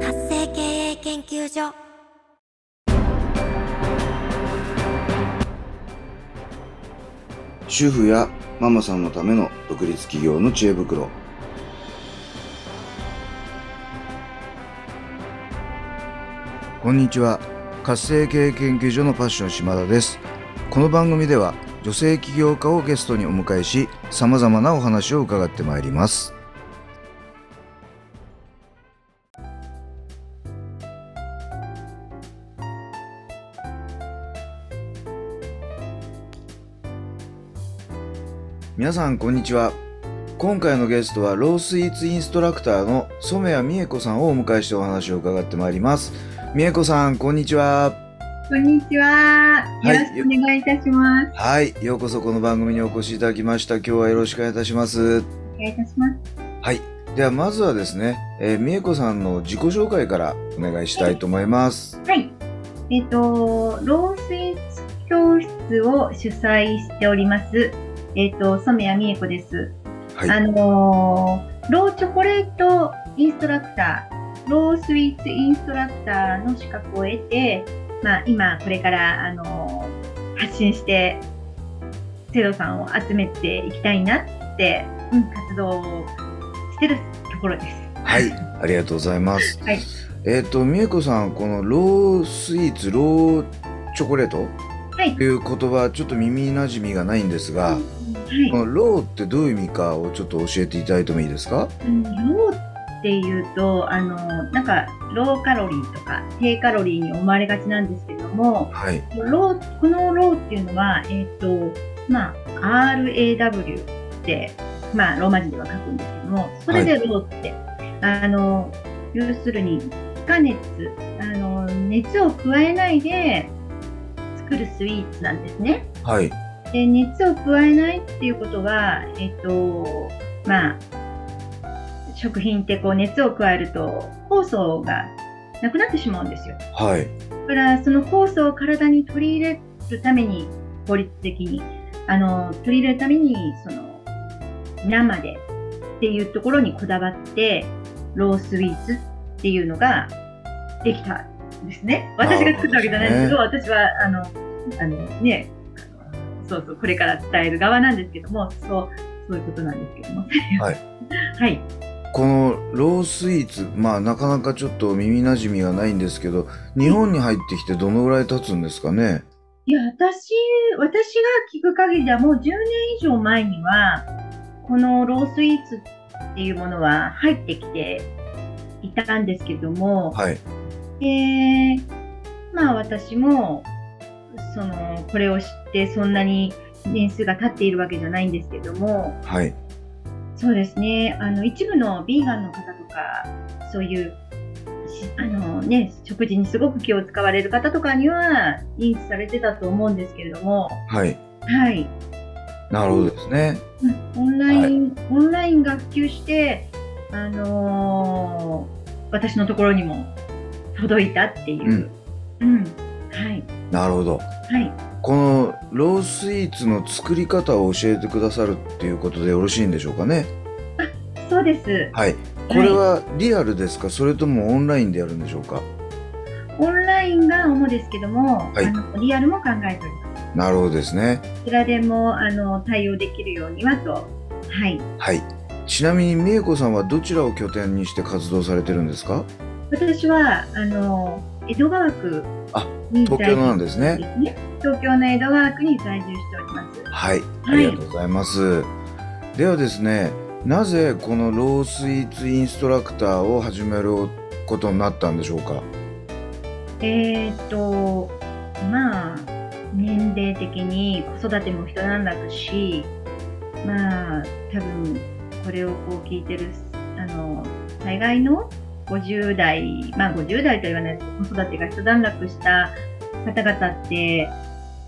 活性経営研究所。主婦やママさんのための独立企業の知恵袋。こんにちは。活性経営研究所のパッション島田です。この番組では女性起業家をゲストにお迎えし様々なお話を伺ってまいります。皆さんこんにちは今回のゲストはロースイーツインストラクターの染谷美恵子さんをお迎えしてお話を伺ってまいります美恵子さんこんにちはこんにちは。はいよろしくお願いいたします。はいようこそこの番組にお越しいただきました今日はよろしくお願いいたしますお願いいたします。はいではまずはですね、えー、美恵子さんの自己紹介からお願いしたいと思いますはい。えっ、と、ロースイーツ教室を主催しております。えっ、と、染谷美恵子です。はいあのーローチョコレートインストラクター、ロースイーツインストラクターの資格を得て、まあ、今、これから、あのー発信して、生徒さんを集めていきたいなって、うん、活動をしてるところです。はいありがとうございますはい。えっ、と美恵子さんこのロースイーツローチョコレートはい。と。いう言葉ちょっと耳なじみがないんですが、はい。このローってどういう意味かをちょっと教えていただいてもいいですか？うんローっていうと、あの、なんか、ローカロリーとか、低カロリーに思われがちなんですけども、はい。ロー、このローっていうのは、えっ、と、まあ、RAW って、まあ、ローマ字では書くんですけども、それでローって、あの、要するに、加熱、あの、熱を加えないで作るスイーツなんですね。はいで熱を加えないっていうことは、えっと、まあ、食品ってこう熱を加えると酵素がなくなってしまうんですよ。はいだからその酵素を体に取り入れるために効率的にあの取り入れるためにその生でっていうところにこだわってロースイーツっていうのができたんですね。私が作ったわけじゃないんですけど、私はあのあのねそうそうこれから伝える側なんですけどもそうそういうことなんですけども。はい。はい。このロースイーツまあなかなかちょっと耳なじみがないんですけど日本に入ってきてどのぐらい経つんですかね？いや、私、私が聞く限りではもう10年以上前には、このロースイーツっていうものは入ってきていたんですけども、はいえー、まあ私も、その、これを知ってそんなに年数が経っているわけじゃないんですけども、はい。そうですね、あの、一部のビーガンの方とか、そういう、しあのね、食事にすごく気を使われる方とかには認知されてたと思うんですけれども、はい。はい。なるほどですね。うん。オンライン、オンラインが普及して、あのー私のところにも届いたっていう。うん。はい。なるほどはい。このロースイーツの作り方を教えてくださるっていうことでよろしいんでしょうかね？そうです。はいこれはリアルですか？それともオンラインでやるんでしょうか？オンラインが主ですけども、はいあのリアルも考えております。なるほどですねどちらでもあの対応できるようにはと。はい。はいちなみに美恵子さんはどちらを拠点にして活動されてるんですか？私は、あの、江戸川区あに東京なんですね。東京の江戸川区に在住しております。はいあはいりがとうございます、ではですねなぜこのロースイーツインストラクターを始めることになったんでしょうか？えーっと、まあ、年齢的に子育ても一段落し、まあ、多分、これをこう聞いてる、あの、大概の50代、まあ50代とは言わない子育てが一段落した方々って、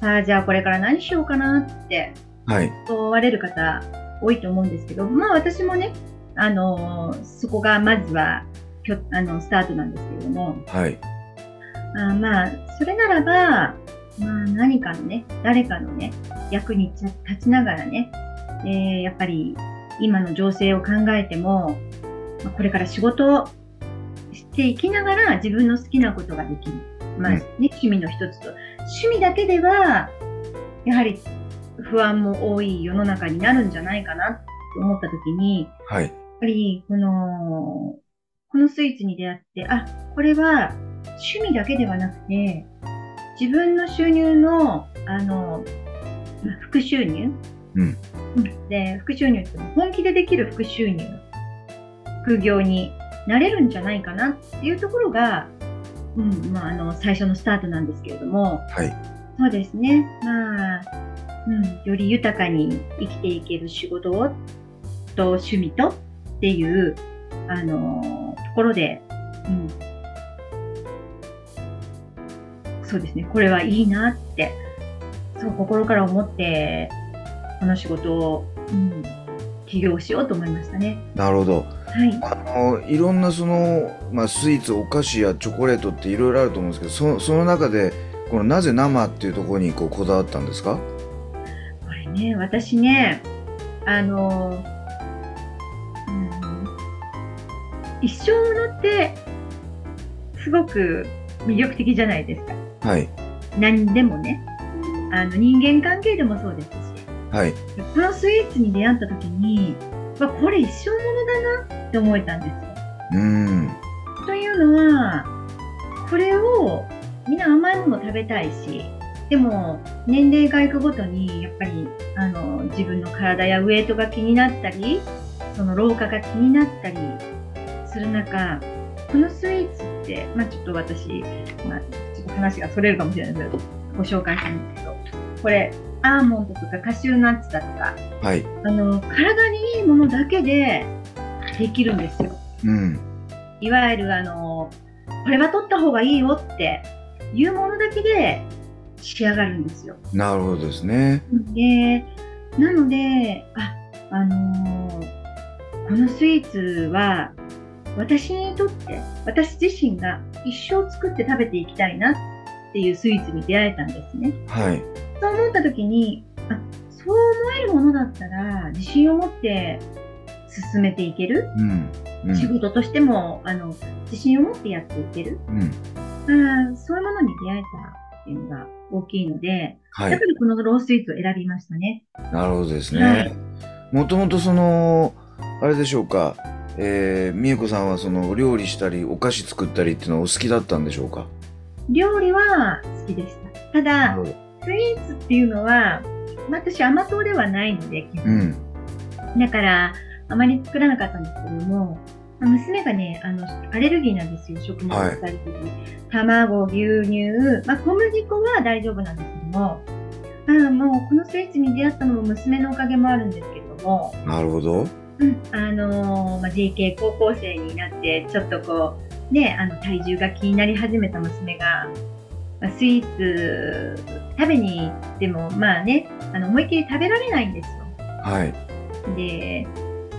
ああ、じゃあこれから何しようかなってはい。問われる方多いと思うんですけど、まあ私もね、あのそこがまずはきょあのスタートなんですけれども、はい。あまあ、それならば、まあ何かのね、誰かのね、役に立ちながらね、えーやっぱり今の情勢を考えても、まあこれから仕事をしていきながら自分の好きなことができる。まあ、うんね、趣味の一つと。趣味だけでは、やはり不安も多い世の中になるんじゃないかなと思った時に、はい。やっぱり、この、このスイーツに出会って、あ、これは趣味だけではなくて、自分の収入の、あの、まあ副収入うんうんで、副収入って本気でできる副収入、副業になれるんじゃないかなっていうところが、うん、まあ、あの、最初のスタートなんですけれども、はい。そうですね。まあ、うん、より豊かに生きていける仕事を、と趣味とっていう、あのところで、うん。そうですね。これはいいなって、そう、心から思って、この仕事を、うん、起業しようと思いましたね。なるほど。はい。あのいろんなその、まあ、スイーツお菓子やチョコレートっていろいろあると思うんですけどそその中でこのなぜ生っていうところにこうこだわったんですか？これね、私ね、あの、うん、一生ものって、すごく魅力的じゃないですか。はい何でもね。あの、人間関係でもそうですし。はいこのスイーツに出会った時に、わこれ一生ものだなって思えたんですよ。うーんというのは、これをみんな甘いもの食べたいし、でも年齢がいくごとにやっぱりあの自分の体やウエイトが気になったり、その老化が気になったりする中、このスイーツって、まあちょっと私、まあちょっと話がそれるかもしれないですけど、ご紹介したいんですけど、これ、アーモンドとかカシューナッツだとか、はいあの、体にいいものだけでできるんですよ。うんいわゆるあの、これは取った方がいいよっていうものだけで仕上がるんですよ。なるほどですねで、なので、あ、あのーこのスイーツは私にとって、私自身が一生作って食べていきたいなっていうスイーツに出会えたんですね。はいそう思った時に、あ、そう思えるものだったら自信を持って進めていける？うんうん仕事としても、あの、自信を持ってやっていける？うんうん、そういうものに出会えたっていうのが大きいので、はいだからこのロースイーツを選びましたね。なるほどですはねいもともとそのあれでしょうかえー、美恵子さんはその料理したりお菓子作ったりっていうのはお好きだったんでしょうか？料理は好きでした。ただ、スイーツっていうのは、まあ私甘党ではないので、うん。だから、あまり作らなかったんですけども、まあ娘がね、あの、アレルギーなんですよ、食物アレルギー。卵、牛乳、まあ小麦粉は大丈夫なんですけども、ああもうこのスイーツに出会ったのも娘のおかげもあるんですけども、なるほど。うん、あのーまあ、JK 高校生になって、ちょっとこう、ね、あの、体重が気になり始めた娘が、まあ、スイーツ食べに行っても、まあね、あの、思いっきり食べられないんですよ。はい。で、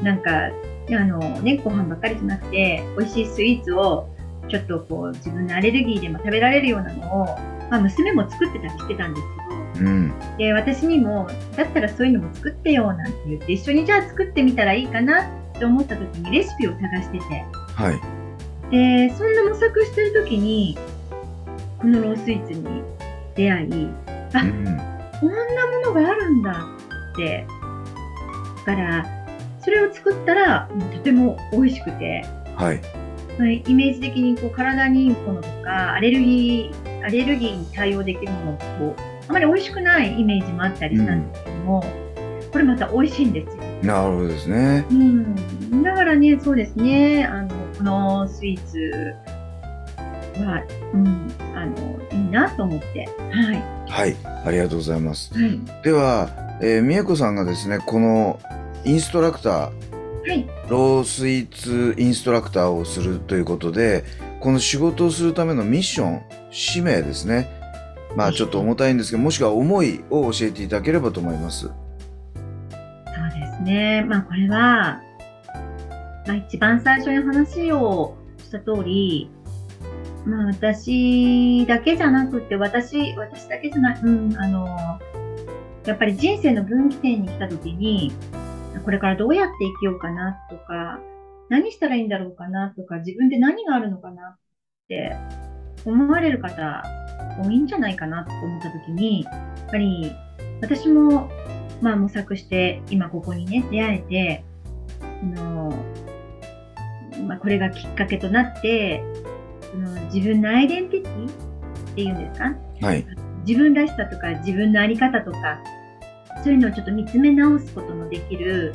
なんか、あのね、ご飯ばっかりじゃなくて、美味しいスイーツを、ちょっとこう、自分のアレルギーでも食べられるようなのを、まあ、娘も作ってたりしてたんですけど、うん。で、私にも、だったらそういうのも作ってよ、なんて言って、一緒にじゃあ作ってみたらいいかなって思った時にレシピを探してて、はい。で、そんな模索してる時に、このロースイーツに出会い、あうん。こんなものがあるんだって、だから、それを作ったら、とても美味しくて、はい。はいイメージ的にこう体にいいものとか、アレルギー、アレルギーに対応できるものこう、あまり美味しくないイメージもあったりしたんですけども、これまた美味しいんですよ。なるほどですね。うん。だからね、そうですね、あの、このスイーツは、うん、あの、いいなと思って、はい。はいありがとうございますはい。では、えー、美恵子さんがですねこのインストラクターはい。ロースイーツインストラクターをするということでこの仕事をするためのミッション使命ですねまあちょっと重たいんですけどもしくは思いを教えていただければと思いますそうですね。まあこれは、まあ一番最初に話をした通り、まあ私だけじゃなくて、私、私だけじゃない、うん、あの、やっぱり人生の分岐点に来た時に、これからどうやって生きようかなとか、何したらいいんだろうかなとか、自分で何があるのかなって思われる方多いんじゃないかなと思った時に、やっぱり私もまあ模索して今ここにね出会えて、あのまあ、これがきっかけとなって、その自分のアイデンティティっていうんですか？はい。自分らしさとか自分の在り方とかそういうのをちょっと見つめ直すことのできる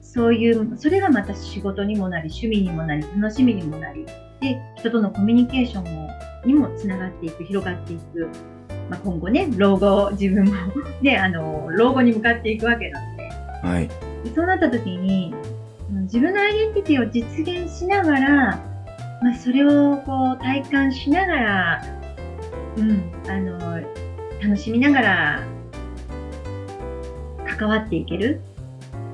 そういうそれがまた仕事にもなり趣味にもなり楽しみにもなりで人とのコミュニケーションもにもつながっていく広がっていく、まあ、今後ね老後自分もねあの老後に向かっていくわけなのではい。そうなった時にうん自分のアイデンティティを実現しながら、まあ、それをこう体感しながら、うん、あの楽しみながら関わっていける、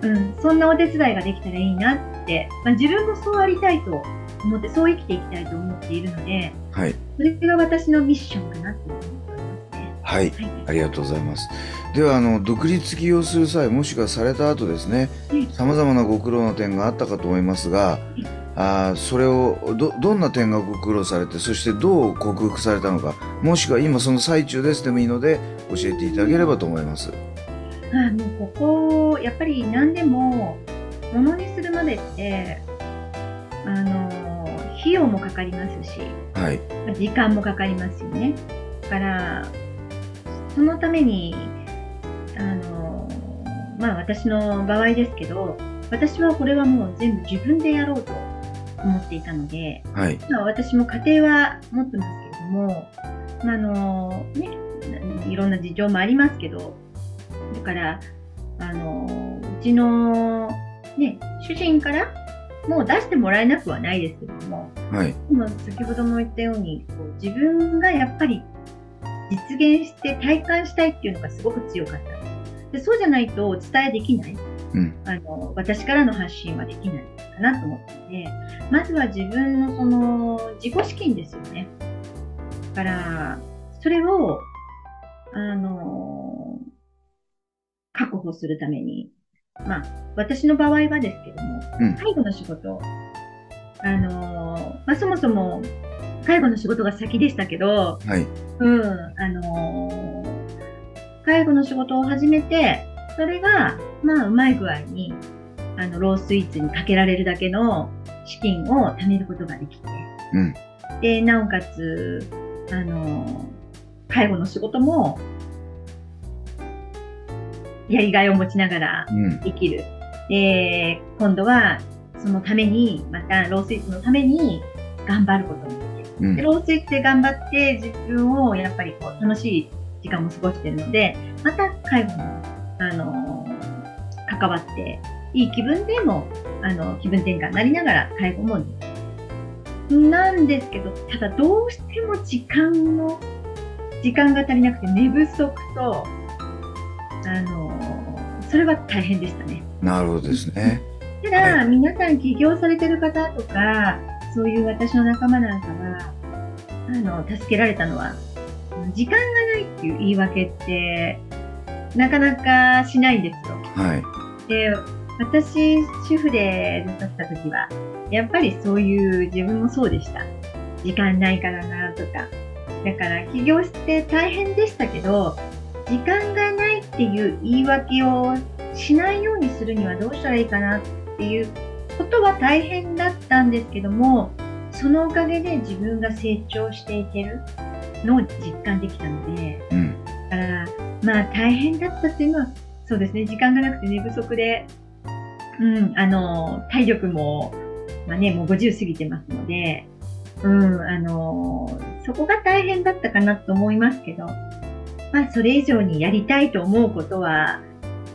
うん、そんなお手伝いができたらいいなって、まあ、自分もそうありたいと思ってそう生きていきたいと思っているのではい。それが私のミッションかなって思っておりますね。はい。はいありがとうございます。では、あの、独立起業する際、もしくはされた後ですねうん、様々なご苦労の点があったかと思いますが、あーそれをど、どんな点がご苦労されて、そしてどう克服されたのか、もしくは今その最中ですでもいいので、教えていただければと思います。あもうここ、やっぱり何でも、ものにするまでって、あの、費用もかかりますし、はい。時間もかかりますよね。だから、そのために、あの、まあ私の場合ですけど、私はこれはもう全部自分でやろうと思っていたので、はい。まあ、私も家庭は持ってますけれども、まあ、あのね、いろんな事情もありますけど、だから、あのうちの、ね、主人からもう出してもらえなくはないですけども、はい。でも先ほども言ったように、こう自分がやっぱり実現して体感したいっていうのがすごく強かった。でそうじゃないとお伝えできない。うん。あの、私からの発信はできないかなと思ったので、まずは自分のその自己資金ですよね。だから、それを、あの、確保するために、まあ、私の場合はですけども、うん介護の仕事、あの、まあ、そもそも介護の仕事が先でしたけど、はい。うん、あのー介護の仕事を始めて、それが、まあ、うまい具合に、あの、ロースイーツにかけられるだけの資金を貯めることができて、うん。で、なおかつ、あのー介護の仕事も、やりがいを持ちながらうん。できる。で、今度は、そのために、また、ロースイーツのために、頑張ることもできる。うんで。ロースイーツで頑張って自分をやっぱりこう楽しい時間も過ごしてるので、また介護も、あのー関わって、いい気分でも、あの、気分転換になりながら介護も。なんですけど、ただどうしても時間の、時間が足りなくて寝不足と、あのーそれは大変でしたね。なるほどですね。ただ、皆さん起業されてる方とか、そういう私の仲間なんかは、あの、助けられたのは、時間がないっていう言い訳って、なかなかしないんですよ。はい。で、私、主婦でずっとした時は、やっぱりそういう自分もそうでした。時間ないからなとか。だから起業して大変でしたけど、時間がないっていう言い訳をしないようにするにはどうしたらいいかなっていうことは大変だったんですけども、そのおかげで自分が成長していけるのを実感できたので、うん。だから、まあ大変だったっていうのは、そうですね、時間がなくて寝不足で、うん、あの、体力も、まあね、もう50過ぎてますので、うん、あの、そこが大変だったかなと思いますけど、まあそれ以上にやりたいと思うことは、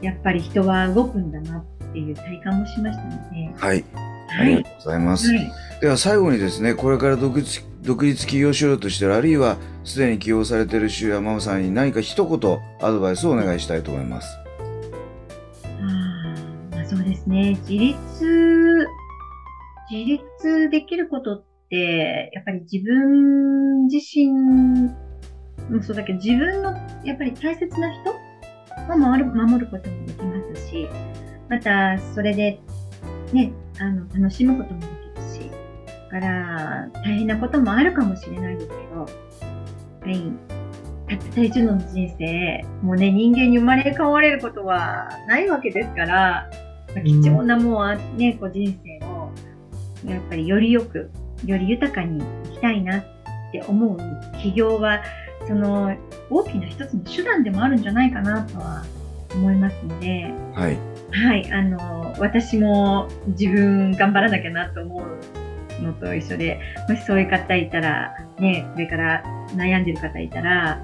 やっぱり人は動くんだなっていう体感もしましたので、はい。あはい。りがとうございます。はい。では最後にですね、これから独立独立起業しようとしている、あるいはすでに起業されている周やママさんに何か一言アドバイスをお願いしたいと思います。ね。自立、自立できることって、やっぱり自分自身もそうだけど、自分のやっぱり大切な人を守る守ることもできますし、またそれでね、あの、楽しむこともできるし、だから大変なこともあるかもしれないですけど、はい、たった一度の人生、もうね、人間に生まれ変われることはないわけですから、まあ貴重なもうあね、こう人生を、やっぱりよりよく、より豊かに生きたいなって思う起業は、その大きな一つの手段でもあるんじゃないかなとは思いますので、はい。はい、あの、私も自分頑張らなきゃなと思うのと一緒で、もしそういう方いたら、ね、これから悩んでる方いたら、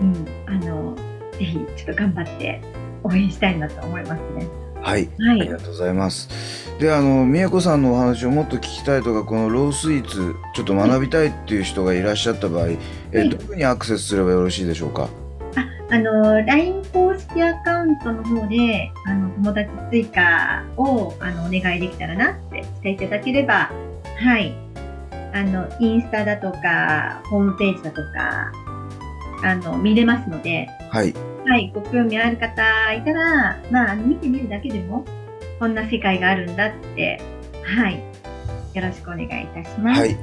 うん、あの、ぜひちょっと頑張って応援したいなと思いますね。はい。はい。ありがとうございます。で、あの、美恵子さんのお話をもっと聞きたいとか、このロースイーツ、ちょっと学びたいっていう人がいらっしゃった場合、えはいどこにアクセスすればよろしいでしょうか？あの、LINE 公式アカウントの方で、あの、友達追加を、あの、お願いできたらなってしていただければ、はい。あの、インスタだとか、ホームページだとか、あの、見れますので、はい。はい、ご興味ある方いたら、まあ、見てみるだけでも、こんな世界があるんだって、はい。よろしくお願いいたします。はい。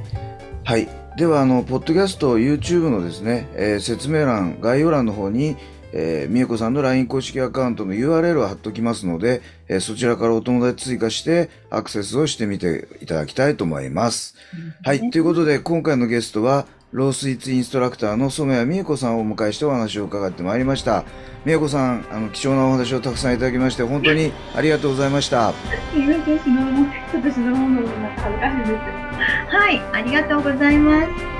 はい。では、あの、ポッドキャスト、YouTube のですね、えー説明欄、概要欄の方に、えー、美恵子さんの LINE 公式アカウントの URL を貼っておきますので、えーそちらからお友達追加してアクセスをしてみていただきたいと思います。はい。ということで、今回のゲストは、ロースイーツインストラクターの染谷美恵子さんをお迎えしてお話を伺ってまいりました。美恵子さん、あの、貴重なお話をたくさんいただきまして、本当にありがとうございました。すみません、しのちょっとしのものなんか恥ずかしいです。はい、ありがとうございます。